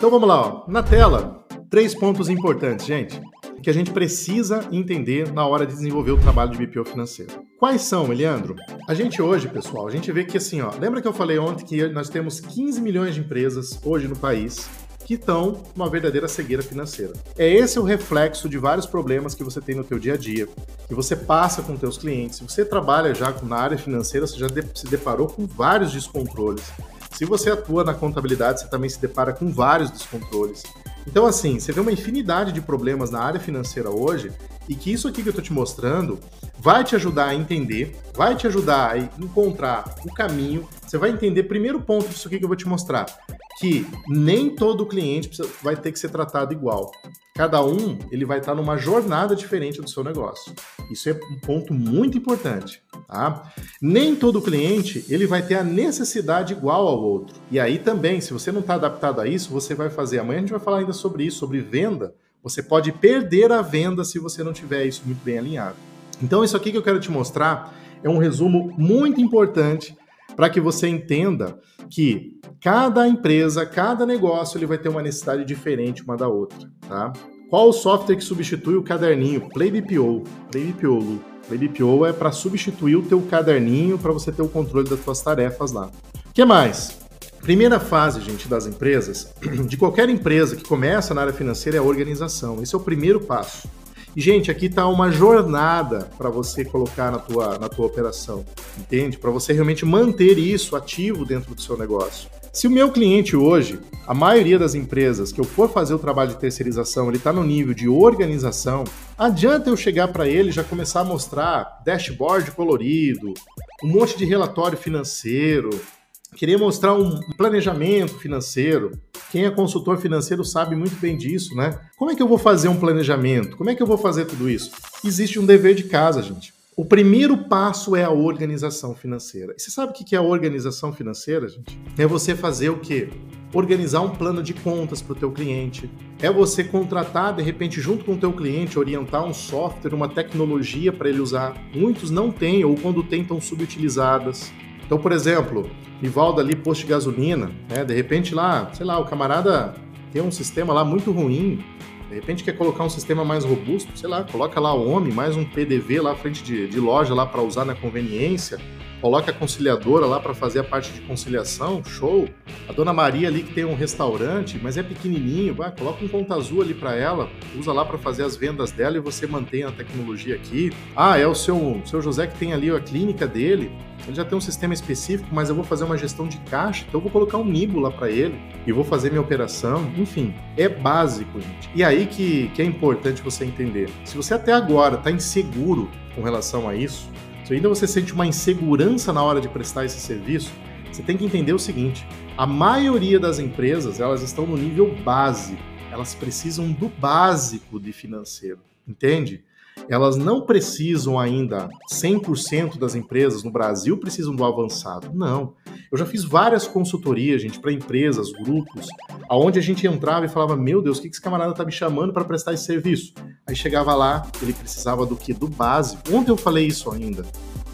Então vamos lá, ó. na tela, três pontos importantes, gente, que a gente precisa entender na hora de desenvolver o trabalho de BPO financeiro. Quais são, Eliandro? A gente hoje, pessoal, a gente vê que assim, ó, lembra que eu falei ontem que nós temos 15 milhões de empresas hoje no país que estão numa verdadeira cegueira financeira. É esse o reflexo de vários problemas que você tem no teu dia a dia, que você passa com teus clientes. Você trabalha já na área financeira, você já se deparou com vários descontroles. Se você atua na contabilidade, você também se depara com vários descontroles. Então, assim, você vê uma infinidade de problemas na área financeira hoje e que isso aqui que eu estou te mostrando vai te ajudar a entender, vai te ajudar a encontrar o caminho. Você vai entender, primeiro ponto disso aqui que eu vou te mostrar, que nem todo cliente vai ter que ser tratado igual. Cada um ele vai estar numa jornada diferente do seu negócio. Isso é um ponto muito importante. Tá? Nem todo cliente ele vai ter a necessidade igual ao outro. E aí também, se você não está adaptado a isso, você vai fazer. Amanhã a gente vai falar ainda sobre isso, sobre venda. Você pode perder a venda se você não tiver isso muito bem alinhado. Então, isso aqui que eu quero te mostrar é um resumo muito importante para que você entenda que cada empresa, cada negócio, ele vai ter uma necessidade diferente uma da outra, tá? Qual o software que substitui o caderninho? PlayBPO. PlayBPO, Lu. PlayBPO é para substituir o teu caderninho para você ter o controle das suas tarefas lá. O que mais? Primeira fase, gente, das empresas, de qualquer empresa que começa na área financeira é a organização. Esse é o primeiro passo. E, gente, aqui está uma jornada para você colocar na tua, na tua operação, entende? Para você realmente manter isso ativo dentro do seu negócio. Se o meu cliente hoje, a maioria das empresas que eu for fazer o trabalho de terceirização, ele está no nível de organização, adianta eu chegar para ele já começar a mostrar dashboard colorido, um monte de relatório financeiro, queria mostrar um planejamento financeiro. Quem é consultor financeiro sabe muito bem disso, né? Como é que eu vou fazer um planejamento? Como é que eu vou fazer tudo isso? Existe um dever de casa, gente. O primeiro passo é a organização financeira. Você sabe o que é a organização financeira, gente? É você fazer o quê? Organizar um plano de contas para o teu cliente. É você contratar, de repente, junto com o teu cliente, orientar um software, uma tecnologia para ele usar. Muitos não têm, ou quando tem, estão subutilizadas. Então, por exemplo, Nivaldo ali, posto de gasolina, né? De repente lá, sei lá, o camarada tem um sistema lá muito ruim, de repente quer colocar um sistema mais robusto, sei lá, coloca lá o homem, mais um PDV lá à frente de, de loja lá para usar na conveniência, coloca a conciliadora lá para fazer a parte de conciliação, show. A dona Maria ali que tem um restaurante, mas é pequenininho, vai, coloca um conta azul ali para ela, usa lá para fazer as vendas dela e você mantém a tecnologia aqui. Ah, é o seu, seu José que tem ali a clínica dele, ele já tem um sistema específico, mas eu vou fazer uma gestão de caixa, então eu vou colocar um Nibo lá para ele e vou fazer minha operação. Enfim, é básico, gente. E aí que, que é importante você entender. Se você até agora está inseguro com relação a isso, se ainda você sente uma insegurança na hora de prestar esse serviço, você tem que entender o seguinte: a maioria das empresas elas estão no nível básico, elas precisam do básico de financeiro, entende? elas não precisam ainda, 100% das empresas no Brasil precisam do avançado. Não. Eu já fiz várias consultorias, gente, para empresas, grupos, aonde a gente entrava e falava: Meu Deus, o que esse camarada tá me chamando para prestar esse serviço? Aí chegava lá, ele precisava do que? Do básico. Ontem eu falei isso ainda.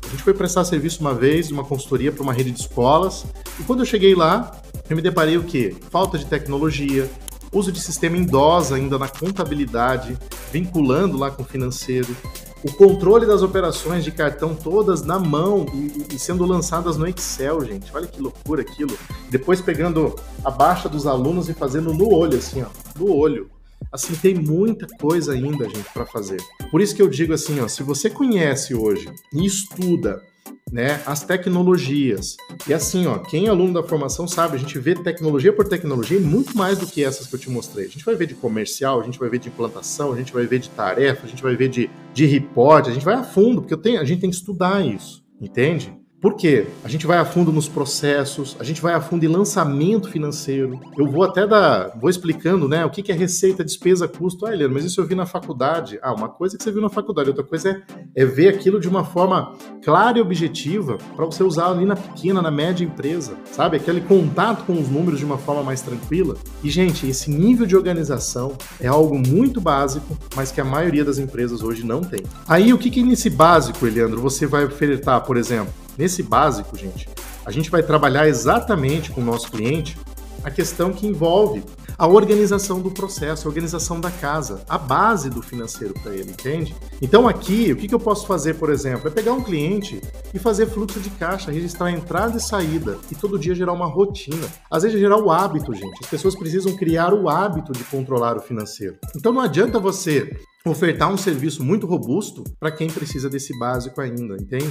A gente foi prestar serviço uma vez, uma consultoria para uma rede de escolas, e quando eu cheguei lá, eu me deparei o quê? Falta de tecnologia, uso de sistema em DOS ainda na contabilidade, vinculando lá com o financeiro, o controle das operações de cartão todas na mão e, e, sendo lançadas no Excel, gente. Olha que loucura aquilo. Depois pegando a baixa dos alunos e fazendo no olho, assim, ó, no olho. Assim, tem muita coisa ainda, gente, para fazer. Por isso que eu digo assim, ó, se você conhece hoje e estuda né, as tecnologias. E assim, ó, quem é aluno da formação sabe, a gente vê tecnologia por tecnologia e muito mais do que essas que eu te mostrei. A gente vai ver de comercial, a gente vai ver de implantação, a gente vai ver de tarefa, a gente vai ver de, de report, a gente vai a fundo, porque eu tenho, a gente tem que estudar isso, entende? Por quê? A gente vai a fundo nos processos, a gente vai a fundo em lançamento financeiro. Eu vou até dar, vou explicando, né, o que é receita, despesa, custo. Ah, Helena, mas isso eu vi na faculdade. Ah, uma coisa que você viu na faculdade, outra coisa é, é ver aquilo de uma forma clara e objetiva para você usar ali na pequena, na média empresa, sabe? Aquele contato com os números de uma forma mais tranquila. E, gente, esse nível de organização é algo muito básico, mas que a maioria das empresas hoje não tem. Aí, o que, que nesse básico, Eliandro, você vai ofertar, por exemplo? Nesse básico, gente, a gente vai trabalhar exatamente com o nosso cliente a questão que envolve a organização do processo, a organização da casa, a base do financeiro para ele, entende? Então aqui, o que, eu posso fazer, por exemplo, é pegar um cliente e fazer fluxo de caixa, registrar entrada e saída e todo dia gerar uma rotina. Às vezes gerar o hábito, gente. As pessoas precisam criar o hábito de controlar o financeiro. Então não adianta você ofertar um serviço muito robusto para quem precisa desse básico ainda, entende?